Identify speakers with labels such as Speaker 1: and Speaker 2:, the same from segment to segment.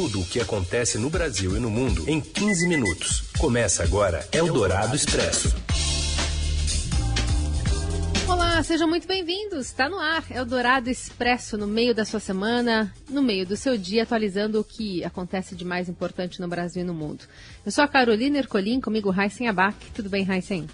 Speaker 1: Tudo o que acontece no Brasil e no mundo em 15 minutos. Começa agora Eldorado Expresso.
Speaker 2: Olá, sejam muito bem-vindos. Está no ar Eldorado Expresso, no meio da sua semana, no meio do seu dia, atualizando o que acontece de mais importante no Brasil e no mundo. Eu sou a Carolina Ercolim, comigo Raíssen Abac. Tudo bem, Raíssen?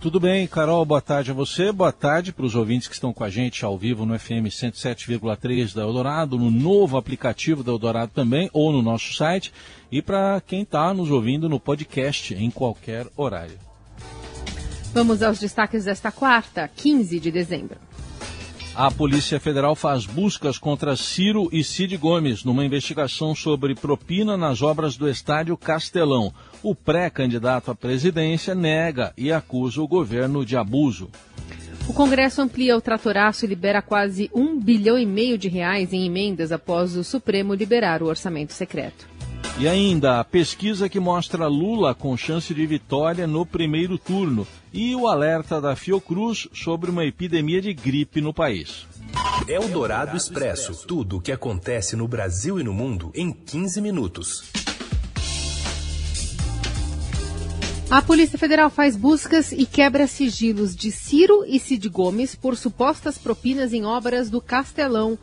Speaker 3: Tudo bem, Carol, boa tarde a você, boa tarde para os ouvintes que estão com a gente ao vivo no FM 107,3 da Eldorado, no novo aplicativo da Eldorado também, ou no nosso site, e para quem está nos ouvindo no podcast em qualquer horário.
Speaker 2: Vamos aos destaques desta quarta, 15 de dezembro.
Speaker 3: A Polícia Federal faz buscas contra Ciro e Cid Gomes numa investigação sobre propina nas obras do estádio Castelão. O pré-candidato à presidência nega e acusa o governo de abuso.
Speaker 2: O Congresso amplia o tratoraço e libera quase um bilhão e meio de reais em emendas após o Supremo liberar o orçamento secreto.
Speaker 3: E ainda a pesquisa que mostra Lula com chance de vitória no primeiro turno e o alerta da Fiocruz sobre uma epidemia de gripe no país.
Speaker 1: É o Dourado Expresso. Tudo o que acontece no Brasil e no mundo em 15 minutos.
Speaker 2: A Polícia Federal faz buscas e quebra sigilos de Ciro e Cid Gomes por supostas propinas em obras do Castelão.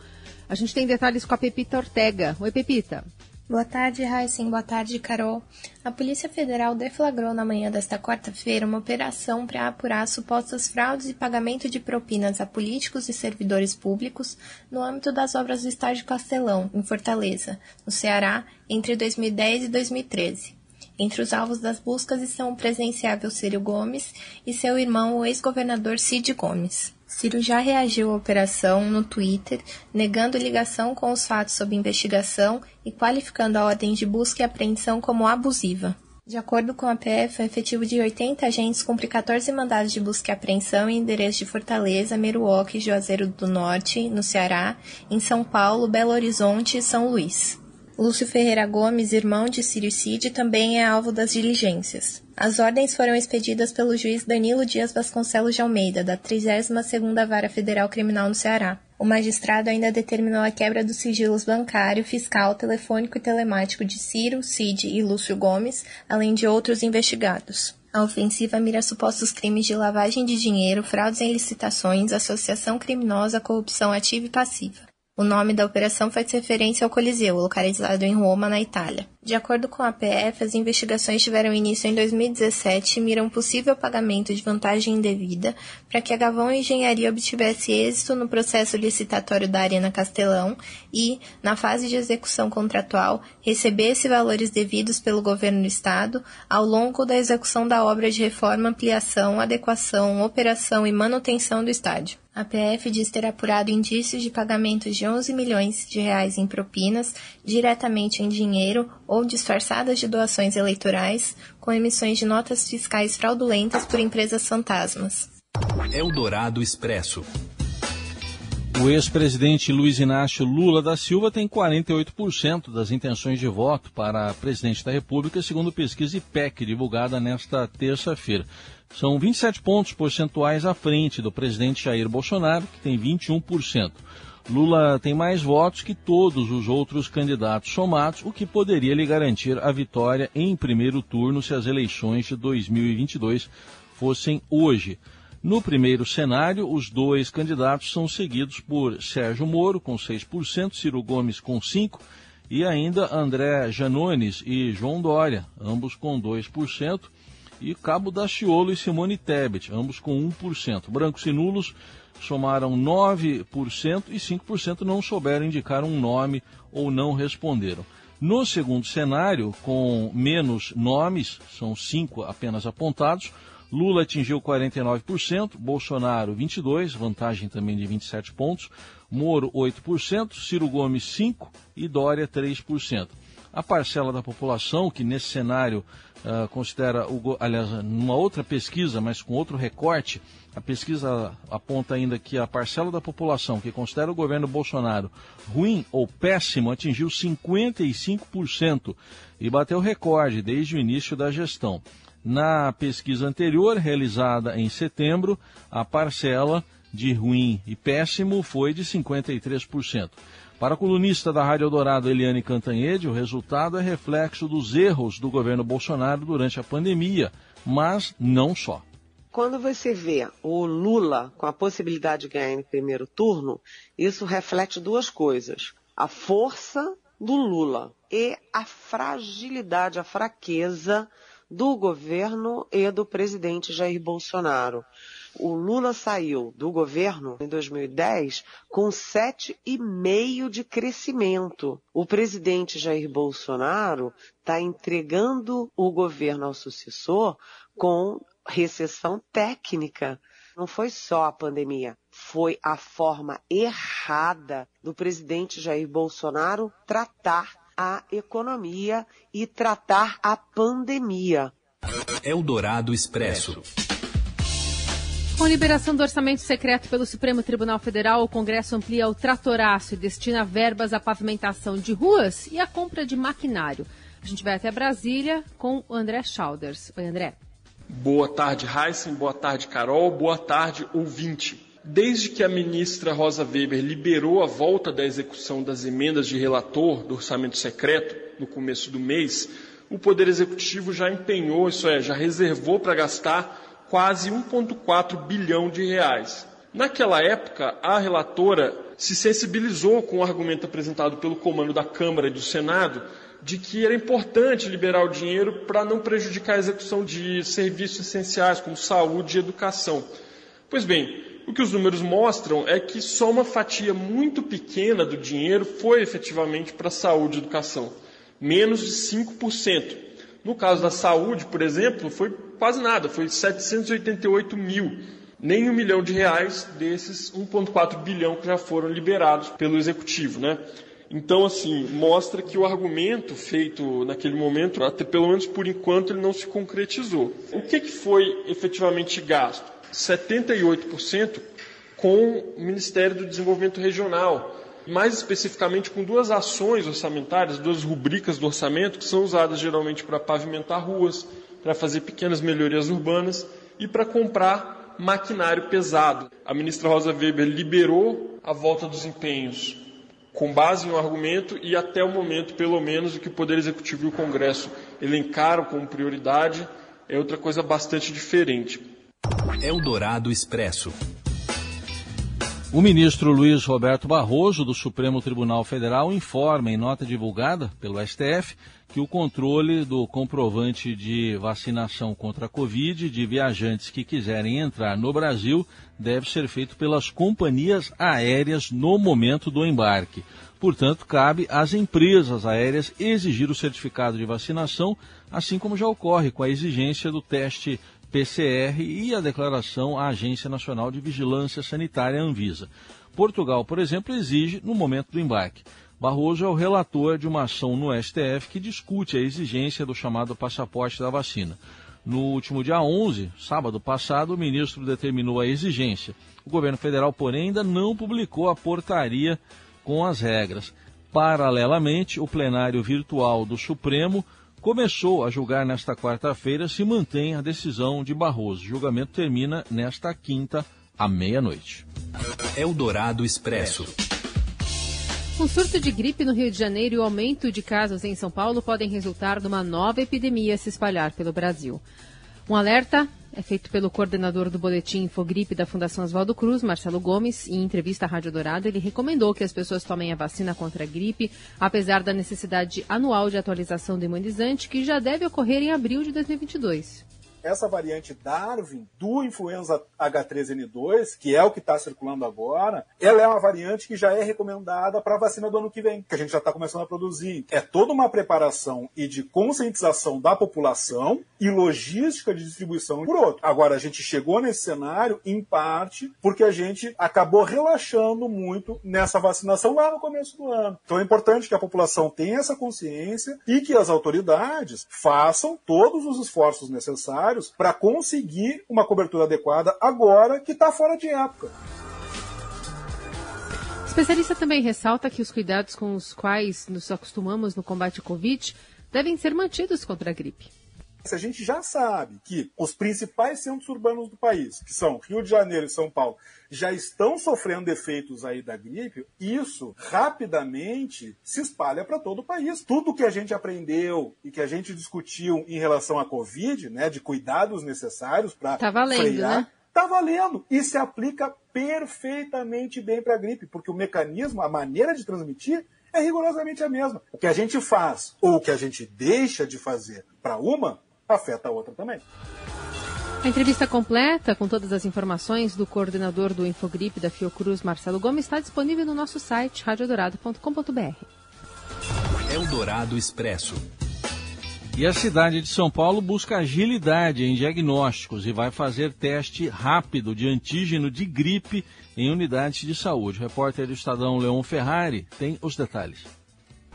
Speaker 2: A gente tem detalhes com a Pepita Ortega. Oi, Pepita.
Speaker 4: Boa tarde, Raíssen. Boa tarde, Carol. A Polícia Federal deflagrou na manhã desta quarta-feira uma operação para apurar supostas fraudes e pagamento de propinas a políticos e servidores públicos no âmbito das obras do Estádio Castelão, em Fortaleza, no Ceará, entre 2010 e 2013. Entre os alvos das buscas estão o presenciável Círio Gomes e seu irmão, o ex-governador Cid Gomes. Ciro já reagiu à operação no Twitter, negando ligação com os fatos sob investigação e qualificando a ordem de busca e apreensão como abusiva. De acordo com a PF, o efetivo de 80 agentes cumpre 14 mandados de busca e apreensão em endereços de Fortaleza, Meruoque, Juazeiro do Norte, no Ceará, em São Paulo, Belo Horizonte e São Luís. Lúcio Ferreira Gomes, irmão de Círio Cid, também é alvo das diligências. As ordens foram expedidas pelo juiz Danilo Dias Vasconcelos de Almeida, da 32ª Vara Federal Criminal no Ceará. O magistrado ainda determinou a quebra dos sigilos bancário, fiscal, telefônico e telemático de Ciro, Cid e Lúcio Gomes, além de outros investigados. A ofensiva mira supostos crimes de lavagem de dinheiro, fraudes em licitações, associação criminosa, corrupção ativa e passiva. O nome da operação faz referência ao Coliseu, localizado em Roma, na Itália. De acordo com a PF, as investigações tiveram início em 2017 e miram possível pagamento de vantagem indevida para que a Gavão Engenharia obtivesse êxito no processo licitatório da Arena Castelão e, na fase de execução contratual, recebesse valores devidos pelo governo do Estado ao longo da execução da obra de reforma, ampliação, adequação, operação e manutenção do estádio. A PF diz ter apurado indícios de pagamentos de 11 milhões de reais em propinas, diretamente em dinheiro ou disfarçadas de doações eleitorais, com emissões de notas fiscais fraudulentas por empresas fantasmas.
Speaker 1: Eldorado Expresso.
Speaker 3: O ex-presidente Luiz Inácio Lula da Silva tem 48% das intenções de voto para presidente da República, segundo pesquisa IPEC divulgada nesta terça-feira. São 27 pontos percentuais à frente do presidente Jair Bolsonaro, que tem 21%. Lula tem mais votos que todos os outros candidatos somados, o que poderia lhe garantir a vitória em primeiro turno se as eleições de 2022 fossem hoje. No primeiro cenário, os dois candidatos são seguidos por Sérgio Moro, com 6%, Ciro Gomes, com 5%, e ainda André Janones e João Dória, ambos com 2%, e Cabo Daciolo e Simone Tebet, ambos com 1%. Brancos e nulos somaram 9% e 5% não souberam indicar um nome ou não responderam. No segundo cenário, com menos nomes, são cinco apenas apontados, Lula atingiu 49%, Bolsonaro 22%, vantagem também de 27 pontos, Moro 8%, Ciro Gomes 5% e Dória 3%. A parcela da população que nesse cenário uh, considera, o, aliás, numa outra pesquisa, mas com outro recorte, a pesquisa aponta ainda que a parcela da população que considera o governo Bolsonaro ruim ou péssimo atingiu 55% e bateu recorde desde o início da gestão. Na pesquisa anterior, realizada em setembro, a parcela de ruim e péssimo foi de 53%. Para a colunista da Rádio Eldorado, Eliane Cantanhede, o resultado é reflexo dos erros do governo Bolsonaro durante a pandemia, mas não só.
Speaker 5: Quando você vê o Lula com a possibilidade de ganhar em primeiro turno, isso reflete duas coisas. A força do Lula e a fragilidade, a fraqueza do governo e do presidente Jair Bolsonaro. O Lula saiu do governo em 2010 com 7,5% de crescimento. O presidente Jair Bolsonaro está entregando o governo ao sucessor com recessão técnica. Não foi só a pandemia, foi a forma errada do presidente Jair Bolsonaro tratar a economia e tratar a pandemia.
Speaker 1: Eldorado Expresso.
Speaker 2: Com liberação do orçamento secreto pelo Supremo Tribunal Federal, o Congresso amplia o tratoraço e destina verbas à pavimentação de ruas e à compra de maquinário. A gente vai até Brasília com o André Schauders. Oi, André.
Speaker 6: Boa tarde, Heisen. Boa tarde, Carol. Boa tarde, ouvinte. Desde que a ministra Rosa Weber liberou a volta da execução das emendas de relator do orçamento secreto no começo do mês, o Poder Executivo já empenhou, isso é, já reservou para gastar quase 1,4 bilhão de reais. Naquela época, a relatora se sensibilizou com o argumento apresentado pelo comando da Câmara e do Senado de que era importante liberar o dinheiro para não prejudicar a execução de serviços essenciais como saúde e educação. Pois bem, o que os números mostram é que só uma fatia muito pequena do dinheiro foi efetivamente para saúde e educação, menos de 5%. No caso da saúde, por exemplo, foi quase nada, foi 788 mil, nem um milhão de reais desses 1,4 bilhão que já foram liberados pelo executivo, né? Então, assim, mostra que o argumento feito naquele momento, até pelo menos por enquanto, ele não se concretizou. O que, que foi efetivamente gasto? 78% com o Ministério do Desenvolvimento Regional, mais especificamente com duas ações orçamentárias, duas rubricas do orçamento, que são usadas geralmente para pavimentar ruas, para fazer pequenas melhorias urbanas e para comprar maquinário pesado. A ministra Rosa Weber liberou a volta dos empenhos com base no argumento e até o momento, pelo menos, o que o Poder Executivo e o Congresso elencaram como prioridade é outra coisa bastante diferente.
Speaker 1: Eldorado Expresso.
Speaker 3: O ministro Luiz Roberto Barroso, do Supremo Tribunal Federal, informa em nota divulgada pelo STF que o controle do comprovante de vacinação contra a Covid de viajantes que quiserem entrar no Brasil deve ser feito pelas companhias aéreas no momento do embarque. Portanto, cabe às empresas aéreas exigir o certificado de vacinação, assim como já ocorre com a exigência do teste PCR e a declaração à Agência Nacional de Vigilância Sanitária, Anvisa. Portugal, por exemplo, exige no momento do embarque. Barroso é o relator de uma ação no STF que discute a exigência do chamado passaporte da vacina. No último dia 11, sábado passado, o ministro determinou a exigência. O governo federal, porém, ainda não publicou a portaria com as regras. Paralelamente, o plenário virtual do Supremo começou a julgar nesta quarta-feira se mantém a decisão de Barroso. O julgamento termina nesta quinta, à meia-noite.
Speaker 1: Eldorado Expresso.
Speaker 2: Um surto de gripe no Rio de Janeiro e o aumento de casos em São Paulo podem resultar numa nova epidemia se espalhar pelo Brasil. Um alerta é feito pelo coordenador do boletim Infogripe da Fundação Oswaldo Cruz, Marcelo Gomes, em entrevista à Rádio Dourado, ele recomendou que as pessoas tomem a vacina contra a gripe, apesar da necessidade anual de atualização do imunizante, que já deve ocorrer em abril de 2022
Speaker 7: essa variante Darwin do influenza H3N2, que é o que está circulando agora, ela é uma variante que já é recomendada para a vacina do ano que vem, que a gente já está começando a produzir. É toda uma preparação e de conscientização da população e logística de distribuição por outro. Agora, a gente chegou nesse cenário, em parte, porque a gente acabou relaxando muito nessa vacinação lá no começo do ano. Então é importante que a população tenha essa consciência e que as autoridades façam todos os esforços necessários para conseguir uma cobertura adequada agora que está fora de época.
Speaker 2: O especialista também ressalta que os cuidados com os quais nos acostumamos no combate ao Covid devem ser mantidos contra a gripe.
Speaker 7: Se a gente já sabe que os principais centros urbanos do país, que são Rio de Janeiro e São Paulo, já estão sofrendo efeitos aí da gripe, isso rapidamente se espalha para todo o país. Tudo que a gente aprendeu e que a gente discutiu em relação à Covid, né, de cuidados necessários para
Speaker 2: tá valendo, frear, né?
Speaker 7: Tá valendo e se aplica perfeitamente bem para a gripe, porque o mecanismo, a maneira de transmitir é rigorosamente a mesma. O que a gente faz ou o que a gente deixa de fazer para uma afeta a outra também.
Speaker 2: A entrevista completa, com todas as informações do coordenador do Infogripe da Fiocruz, Marcelo Gomes, está disponível no nosso site radiodorado.com.br.
Speaker 1: Eldorado Expresso.
Speaker 3: E a cidade de São Paulo busca agilidade em diagnósticos e vai fazer teste rápido de antígeno de gripe em unidades de saúde. O repórter do Estadão Leon Ferrari tem os detalhes.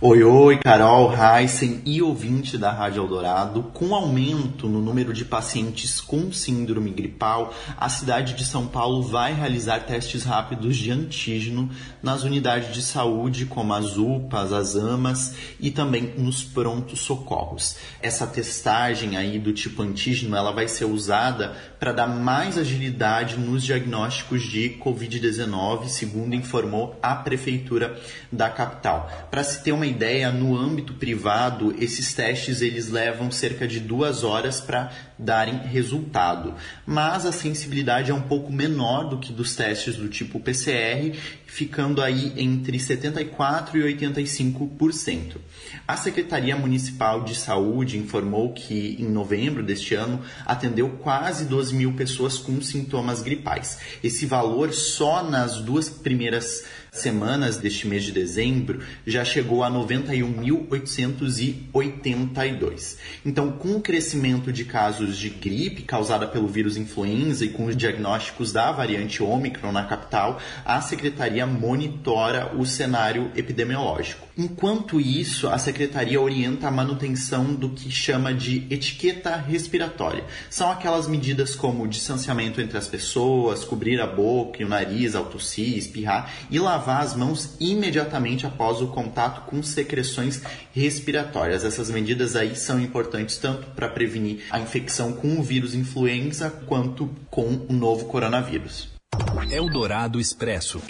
Speaker 8: Oi, oi, Carol, Heisen e ouvinte da Rádio Eldorado. Com aumento no número de pacientes com síndrome gripal, a cidade de São Paulo vai realizar testes rápidos de antígeno nas unidades de saúde, como as UPAs, as AMAs e também nos prontos socorros. Essa testagem aí do tipo antígeno, ela vai ser usada para dar mais agilidade nos diagnósticos de COVID-19, segundo informou a prefeitura da capital. Para se ter uma ideia, no âmbito privado, esses testes eles levam cerca de duas horas para darem resultado. Mas a sensibilidade é um pouco menor do que dos testes do tipo PCR, ficando aí entre 74% e 85%. A Secretaria Municipal de Saúde informou que em novembro deste ano atendeu quase 12 mil pessoas com sintomas gripais. Esse valor só nas duas primeiras semanas deste mês de dezembro já chegou a 91.882. Então, com o crescimento de casos de gripe causada pelo vírus influenza e com os diagnósticos da variante Ômicron na capital, a secretaria monitora o cenário epidemiológico. Enquanto isso, a secretaria orienta a manutenção do que chama de etiqueta respiratória. São aquelas medidas como distanciamento entre as pessoas, cobrir a boca e o nariz ao tossir, espirrar e lavar as mãos imediatamente após o contato com secreções respiratórias. Essas medidas aí são importantes tanto para prevenir a infecção com o vírus influenza quanto com o novo coronavírus.
Speaker 1: Eldorado Expresso.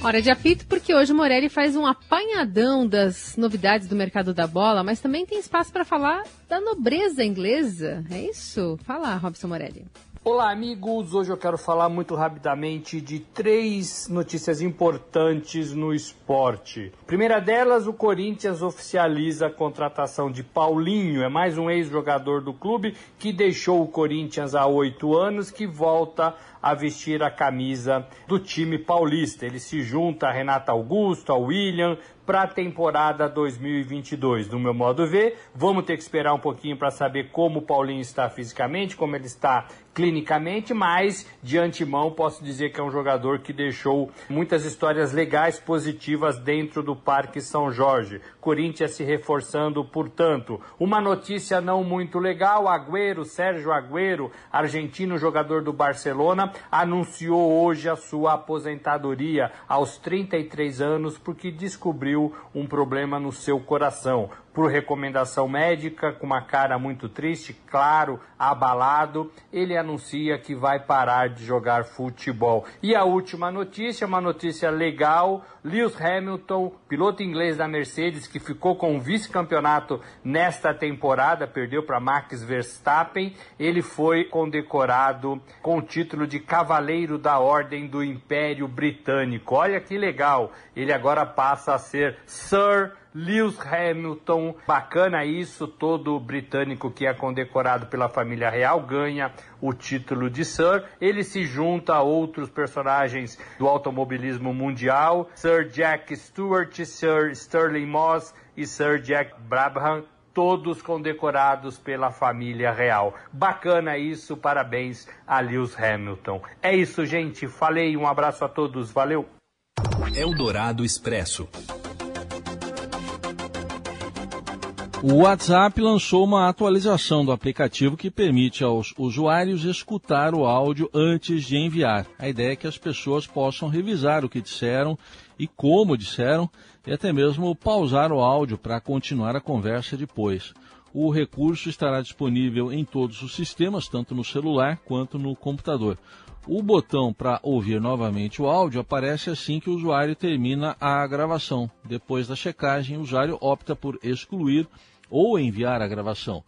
Speaker 2: Hora de apito, porque hoje o Morelli faz um apanhadão das novidades do mercado da bola, mas também tem espaço para falar da nobreza inglesa. É isso? Fala, Robson Morelli.
Speaker 9: Olá, amigos. Hoje eu quero falar muito rapidamente de três notícias importantes no esporte. Primeira delas, o Corinthians oficializa a contratação de Paulinho. É mais um ex-jogador do clube que deixou o Corinthians há oito anos, que volta a vestir a camisa do time paulista. Ele se junta a Renata Augusto, a William, para a temporada 2022. Do meu modo de ver, vamos ter que esperar um pouquinho para saber como o Paulinho está fisicamente, como ele está clinicamente, mas de antemão posso dizer que é um jogador que deixou muitas histórias legais, positivas dentro do Parque São Jorge. Corinthians se reforçando, portanto. Uma notícia não muito legal: Agüero, Sérgio Agüero, argentino jogador do Barcelona, anunciou hoje a sua aposentadoria aos 33 anos porque descobriu um problema no seu coração por recomendação médica, com uma cara muito triste, claro, abalado, ele anuncia que vai parar de jogar futebol. E a última notícia, uma notícia legal, Lewis Hamilton, piloto inglês da Mercedes, que ficou com o vice-campeonato nesta temporada, perdeu para Max Verstappen, ele foi condecorado com o título de Cavaleiro da Ordem do Império Britânico. Olha que legal, ele agora passa a ser Sir Lewis Hamilton, bacana isso, todo britânico que é condecorado pela família real ganha o título de Sir. Ele se junta a outros personagens do automobilismo mundial, Sir Jack Stewart, Sir Sterling Moss e Sir Jack Brabham, todos condecorados pela família real. Bacana isso, parabéns a Lewis Hamilton. É isso, gente. Falei, um abraço a todos, valeu.
Speaker 1: Eldorado Expresso.
Speaker 3: O WhatsApp lançou uma atualização do aplicativo que permite aos usuários escutar o áudio antes de enviar. A ideia é que as pessoas possam revisar o que disseram e como disseram e até mesmo pausar o áudio para continuar a conversa depois. O recurso estará disponível em todos os sistemas, tanto no celular quanto no computador. O botão para ouvir novamente o áudio aparece assim que o usuário termina a gravação. Depois da checagem, o usuário opta por excluir ou enviar a gravação.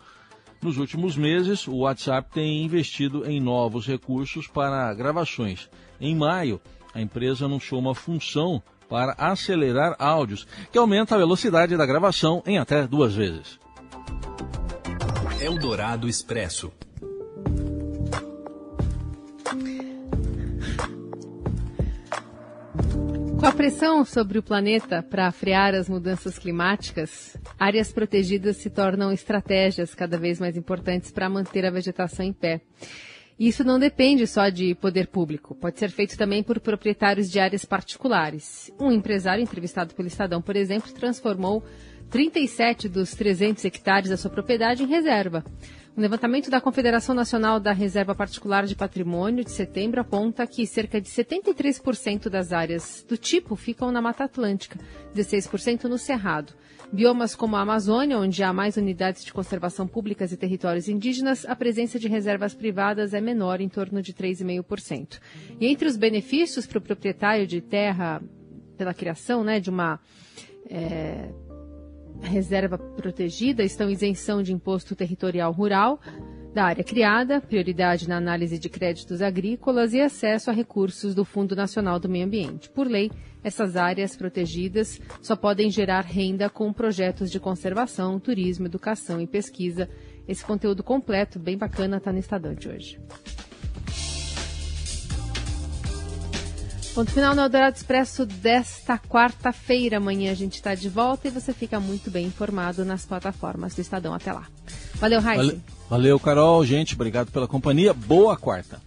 Speaker 3: Nos últimos meses, o WhatsApp tem investido em novos recursos para gravações. Em maio, a empresa anunciou uma função para acelerar áudios, que aumenta a velocidade da gravação em até duas vezes.
Speaker 1: Eldorado Expresso.
Speaker 2: Com a pressão sobre o planeta para frear as mudanças climáticas, áreas protegidas se tornam estratégias cada vez mais importantes para manter a vegetação em pé. Isso não depende só de poder público, pode ser feito também por proprietários de áreas particulares. Um empresário entrevistado pelo Estadão, por exemplo, transformou 37 dos 300 hectares da sua propriedade em reserva. Um levantamento da Confederação Nacional da Reserva Particular de Patrimônio de setembro aponta que cerca de 73% das áreas do tipo ficam na Mata Atlântica, 16% no Cerrado. Biomas como a Amazônia, onde há mais unidades de conservação públicas e territórios indígenas, a presença de reservas privadas é menor, em torno de 3,5%. E entre os benefícios para o proprietário de terra pela criação né, de uma é, reserva protegida estão isenção de imposto territorial rural da área criada, prioridade na análise de créditos agrícolas e acesso a recursos do Fundo Nacional do Meio Ambiente. Por lei, essas áreas protegidas só podem gerar renda com projetos de conservação, turismo, educação e pesquisa. Esse conteúdo completo, bem bacana, está no Estadão de hoje. Ponto final no Eldorado Expresso desta quarta-feira. Amanhã a gente está de volta e você fica muito bem informado nas plataformas do Estadão. Até lá. Valeu, Raíssa.
Speaker 3: Valeu, valeu, Carol. Gente, obrigado pela companhia. Boa quarta.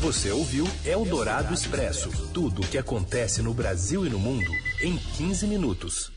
Speaker 1: Você ouviu Eldorado Expresso tudo o que acontece no Brasil e no mundo em 15 minutos.